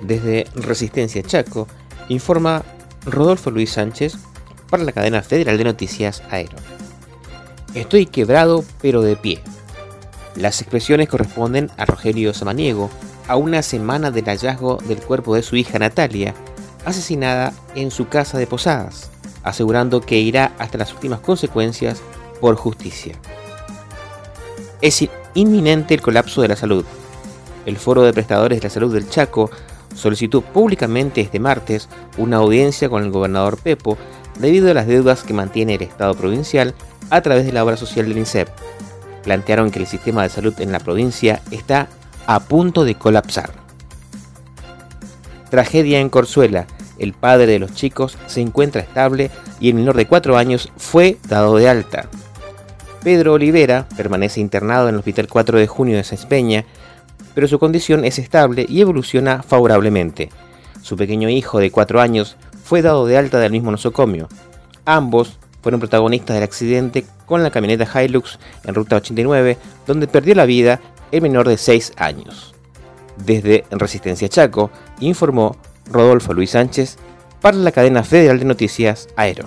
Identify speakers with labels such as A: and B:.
A: Desde Resistencia Chaco, informa Rodolfo Luis Sánchez para la cadena federal de noticias Aero. Estoy quebrado pero de pie. Las expresiones corresponden a Rogelio Samaniego a una semana del hallazgo del cuerpo de su hija Natalia, asesinada en su casa de Posadas, asegurando que irá hasta las últimas consecuencias por justicia. Es inminente el colapso de la salud. El Foro de Prestadores de la Salud del Chaco solicitó públicamente este martes una audiencia con el gobernador Pepo debido a las deudas que mantiene el Estado provincial a través de la obra social del INSEP. Plantearon que el sistema de salud en la provincia está a punto de colapsar. Tragedia en Corzuela. El padre de los chicos se encuentra estable y el menor de 4 años fue dado de alta. Pedro Olivera permanece internado en el Hospital 4 de Junio de Sespeña, pero su condición es estable y evoluciona favorablemente. Su pequeño hijo de 4 años fue dado de alta del mismo nosocomio. Ambos fueron protagonistas del accidente con la camioneta Hilux en Ruta 89, donde perdió la vida el menor de 6 años. Desde Resistencia Chaco, informó Rodolfo Luis Sánchez para la cadena federal de noticias Aero.